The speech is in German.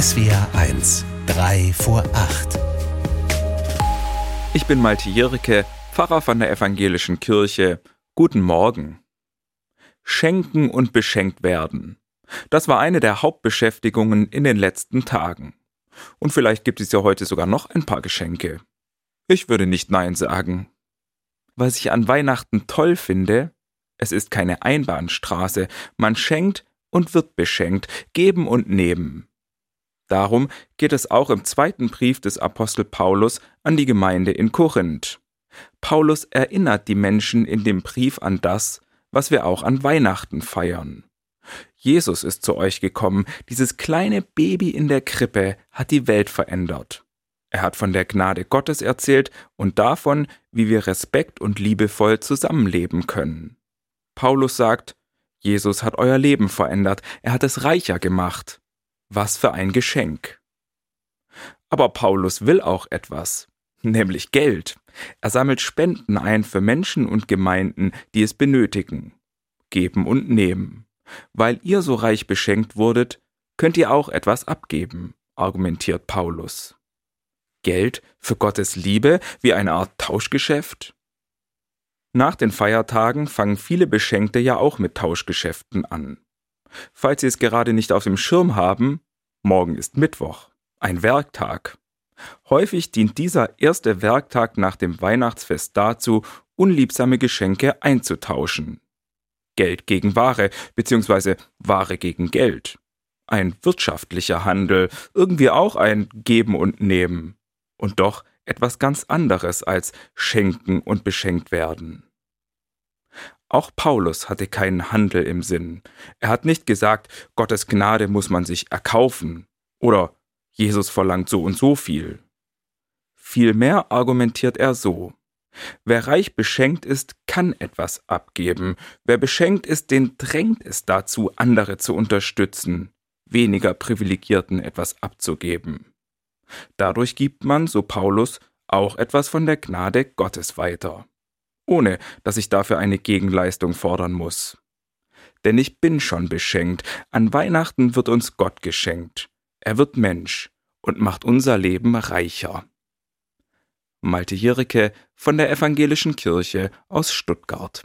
SWR 1, 3 vor 8. Ich bin Malte Jirke, Pfarrer von der Evangelischen Kirche. Guten Morgen. Schenken und beschenkt werden. Das war eine der Hauptbeschäftigungen in den letzten Tagen. Und vielleicht gibt es ja heute sogar noch ein paar Geschenke. Ich würde nicht Nein sagen. Was ich an Weihnachten toll finde, es ist keine Einbahnstraße, man schenkt und wird beschenkt, geben und nehmen. Darum geht es auch im zweiten Brief des Apostel Paulus an die Gemeinde in Korinth. Paulus erinnert die Menschen in dem Brief an das, was wir auch an Weihnachten feiern. Jesus ist zu euch gekommen, dieses kleine Baby in der Krippe hat die Welt verändert. Er hat von der Gnade Gottes erzählt und davon, wie wir respekt und liebevoll zusammenleben können. Paulus sagt, Jesus hat euer Leben verändert, er hat es reicher gemacht. Was für ein Geschenk. Aber Paulus will auch etwas, nämlich Geld. Er sammelt Spenden ein für Menschen und Gemeinden, die es benötigen. Geben und nehmen. Weil ihr so reich beschenkt wurdet, könnt ihr auch etwas abgeben, argumentiert Paulus. Geld für Gottes Liebe wie eine Art Tauschgeschäft? Nach den Feiertagen fangen viele Beschenkte ja auch mit Tauschgeschäften an. Falls Sie es gerade nicht auf dem Schirm haben, morgen ist Mittwoch, ein Werktag. Häufig dient dieser erste Werktag nach dem Weihnachtsfest dazu, unliebsame Geschenke einzutauschen. Geld gegen Ware, beziehungsweise Ware gegen Geld. Ein wirtschaftlicher Handel, irgendwie auch ein Geben und Nehmen. Und doch etwas ganz anderes als schenken und beschenkt werden. Auch Paulus hatte keinen Handel im Sinn. Er hat nicht gesagt, Gottes Gnade muss man sich erkaufen oder Jesus verlangt so und so viel. Vielmehr argumentiert er so. Wer reich beschenkt ist, kann etwas abgeben. Wer beschenkt ist, den drängt es dazu, andere zu unterstützen, weniger Privilegierten etwas abzugeben. Dadurch gibt man, so Paulus, auch etwas von der Gnade Gottes weiter ohne dass ich dafür eine Gegenleistung fordern muss. Denn ich bin schon beschenkt, an Weihnachten wird uns Gott geschenkt, er wird Mensch und macht unser Leben reicher. Malte Jirike von der Evangelischen Kirche aus Stuttgart.